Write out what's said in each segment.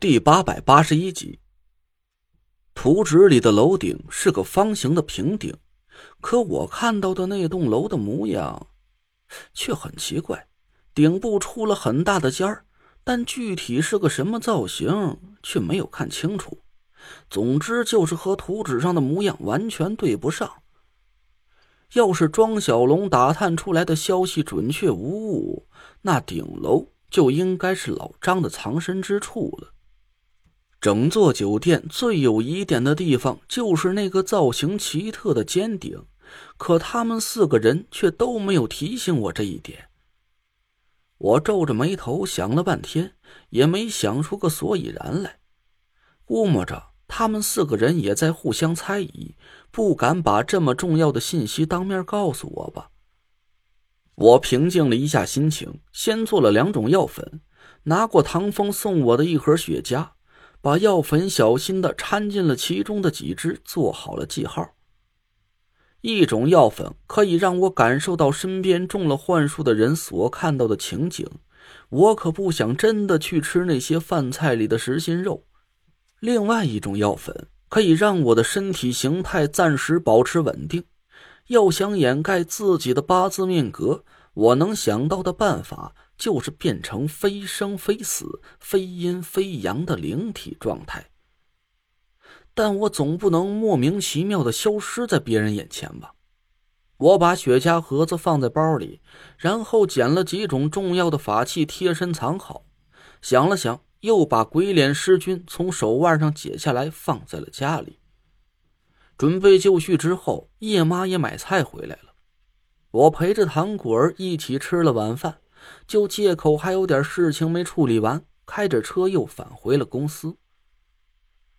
第八百八十一集，图纸里的楼顶是个方形的平顶，可我看到的那栋楼的模样却很奇怪，顶部出了很大的尖儿，但具体是个什么造型却没有看清楚。总之就是和图纸上的模样完全对不上。要是庄小龙打探出来的消息准确无误，那顶楼就应该是老张的藏身之处了。整座酒店最有疑点的地方就是那个造型奇特的尖顶，可他们四个人却都没有提醒我这一点。我皱着眉头想了半天，也没想出个所以然来。估摸着他们四个人也在互相猜疑，不敢把这么重要的信息当面告诉我吧。我平静了一下心情，先做了两种药粉，拿过唐风送我的一盒雪茄。把药粉小心的掺进了其中的几支，做好了记号。一种药粉可以让我感受到身边中了幻术的人所看到的情景，我可不想真的去吃那些饭菜里的实心肉。另外一种药粉可以让我的身体形态暂时保持稳定。要想掩盖自己的八字命格，我能想到的办法。就是变成非生非死、非阴非阳的灵体状态，但我总不能莫名其妙的消失在别人眼前吧？我把雪茄盒子放在包里，然后捡了几种重要的法器贴身藏好。想了想，又把鬼脸尸君从手腕上解下来放在了家里。准备就绪之后，叶妈也买菜回来了，我陪着唐果儿一起吃了晚饭。就借口还有点事情没处理完，开着车又返回了公司。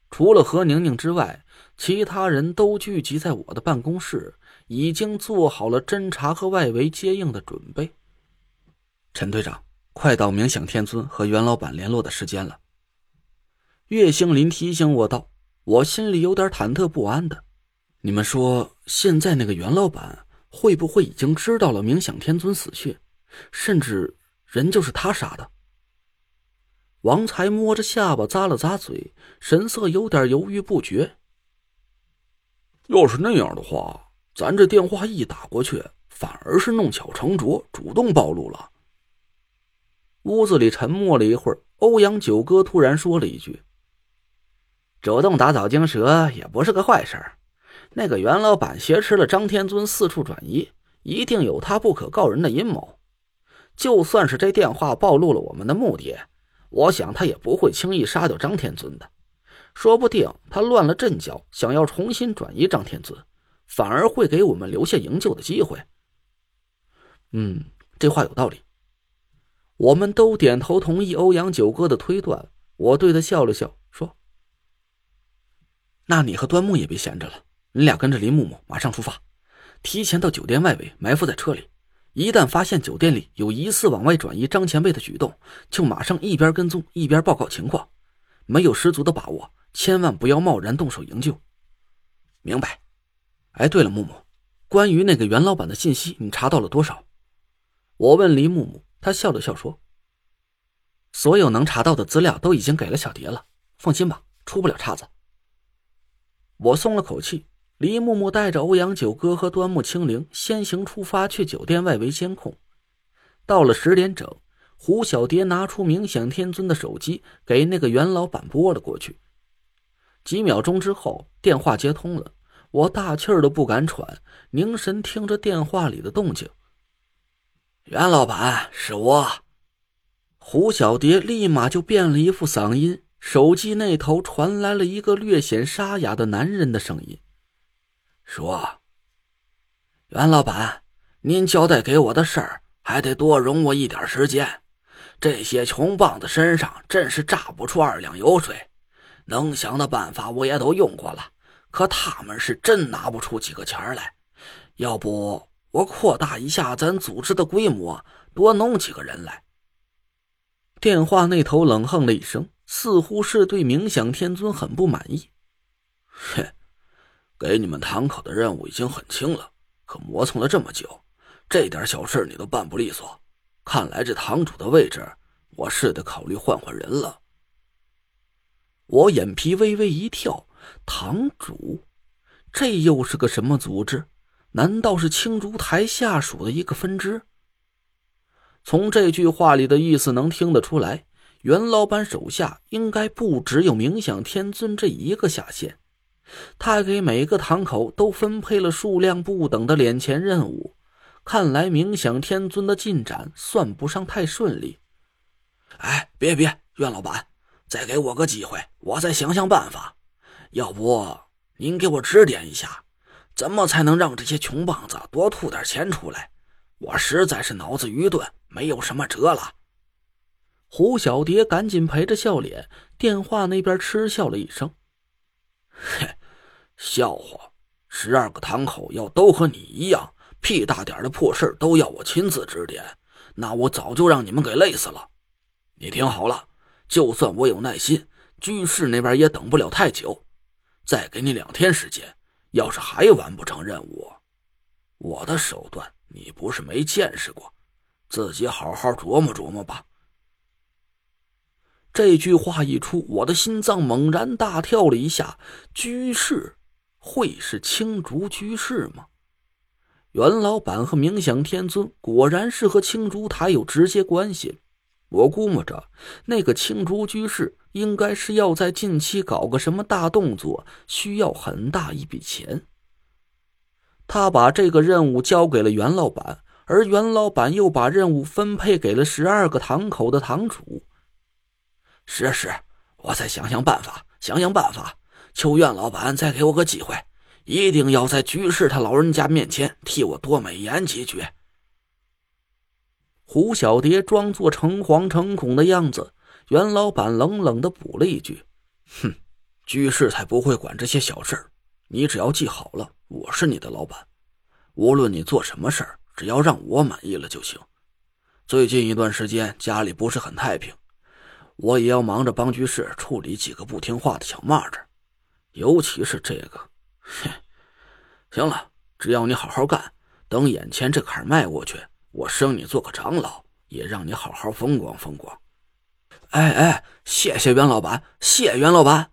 除了何宁宁之外，其他人都聚集在我的办公室，已经做好了侦查和外围接应的准备。陈队长，快到冥想天尊和袁老板联络的时间了。岳星林提醒我道：“我心里有点忐忑不安的。你们说，现在那个袁老板会不会已经知道了冥想天尊死讯？”甚至人就是他杀的。王才摸着下巴咂了咂嘴，神色有点犹豫不决。要是那样的话，咱这电话一打过去，反而是弄巧成拙，主动暴露了。屋子里沉默了一会儿，欧阳九哥突然说了一句：“主动打草惊蛇也不是个坏事。那个袁老板挟持了张天尊四处转移，一定有他不可告人的阴谋。”就算是这电话暴露了我们的目的，我想他也不会轻易杀掉张天尊的。说不定他乱了阵脚，想要重新转移张天尊，反而会给我们留下营救的机会。嗯，这话有道理。我们都点头同意欧阳九哥的推断。我对他笑了笑，说：“那你和端木也别闲着了，你俩跟着林木木马上出发，提前到酒店外围埋伏在车里。”一旦发现酒店里有疑似往外转移张前辈的举动，就马上一边跟踪一边报告情况。没有十足的把握，千万不要贸然动手营救。明白。哎，对了，木木，关于那个袁老板的信息，你查到了多少？我问黎木木，他笑了笑说：“所有能查到的资料都已经给了小蝶了，放心吧，出不了岔子。”我松了口气。李木木带着欧阳九哥和端木清灵先行出发去酒店外围监控。到了十点整，胡小蝶拿出冥想天尊的手机，给那个袁老板拨了过去。几秒钟之后，电话接通了，我大气儿都不敢喘，凝神听着电话里的动静。袁老板，是我。胡小蝶立马就变了一副嗓音，手机那头传来了一个略显沙哑的男人的声音。说：“袁老板，您交代给我的事儿还得多容我一点时间。这些穷棒子身上真是榨不出二两油水，能想的办法我也都用过了，可他们是真拿不出几个钱来。要不我扩大一下咱组织的规模，多弄几个人来。”电话那头冷哼了一声，似乎是对冥想天尊很不满意。哼。给你们堂口的任务已经很轻了，可磨蹭了这么久，这点小事你都办不利索。看来这堂主的位置，我是得考虑换换人了。我眼皮微微一跳，堂主，这又是个什么组织？难道是青竹台下属的一个分支？从这句话里的意思能听得出来，袁老板手下应该不只有冥想天尊这一个下线。他给每个堂口都分配了数量不等的敛钱任务，看来冥想天尊的进展算不上太顺利。哎，别别，袁老板，再给我个机会，我再想想办法。要不您给我指点一下？怎么才能让这些穷棒子多吐点钱出来？我实在是脑子愚钝，没有什么辙了。胡小蝶赶紧陪着笑脸，电话那边嗤笑了一声：“嘿，笑话！十二个堂口要都和你一样，屁大点的破事都要我亲自指点，那我早就让你们给累死了。你听好了，就算我有耐心，居士那边也等不了太久，再给你两天时间。”要是还完不成任务，我的手段你不是没见识过，自己好好琢磨琢磨吧。这句话一出，我的心脏猛然大跳了一下。居士会是青竹居士吗？袁老板和冥想天尊果然是和青竹台有直接关系。我估摸着，那个青竹居士应该是要在近期搞个什么大动作，需要很大一笔钱。他把这个任务交给了袁老板，而袁老板又把任务分配给了十二个堂口的堂主。是是，我再想想办法，想想办法，求袁老板再给我个机会，一定要在居士他老人家面前替我多美言几句。胡小蝶装作诚惶诚恐的样子，袁老板冷冷的补了一句：“哼，居士才不会管这些小事。你只要记好了，我是你的老板，无论你做什么事儿，只要让我满意了就行。最近一段时间家里不是很太平，我也要忙着帮居士处理几个不听话的小蚂蚱，尤其是这个。哼，行了，只要你好好干，等眼前这坎迈过去。”我升你做个长老，也让你好好风光风光。哎哎，谢谢袁老板，谢袁老板。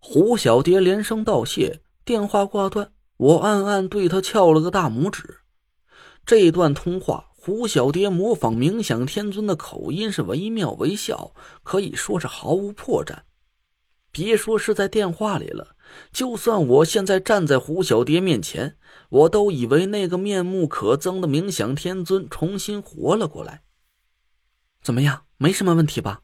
胡小蝶连声道谢，电话挂断。我暗暗对他翘了个大拇指。这段通话，胡小蝶模仿冥想天尊的口音是惟妙惟肖，可以说是毫无破绽。别说是在电话里了。就算我现在站在胡小蝶面前，我都以为那个面目可憎的冥想天尊重新活了过来。怎么样，没什么问题吧？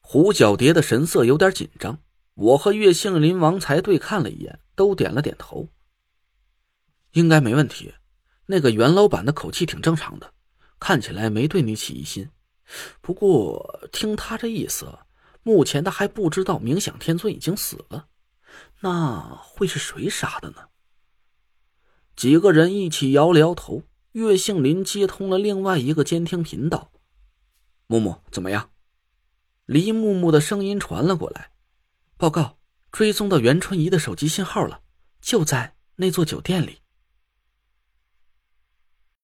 胡小蝶的神色有点紧张。我和岳杏林、王才对看了一眼，都点了点头。应该没问题。那个袁老板的口气挺正常的，看起来没对你起疑心。不过听他这意思，目前他还不知道冥想天尊已经死了。那会是谁杀的呢？几个人一起摇了摇头。岳杏林接通了另外一个监听频道：“木木，怎么样？”黎木木的声音传了过来：“报告，追踪到袁春怡的手机信号了，就在那座酒店里。”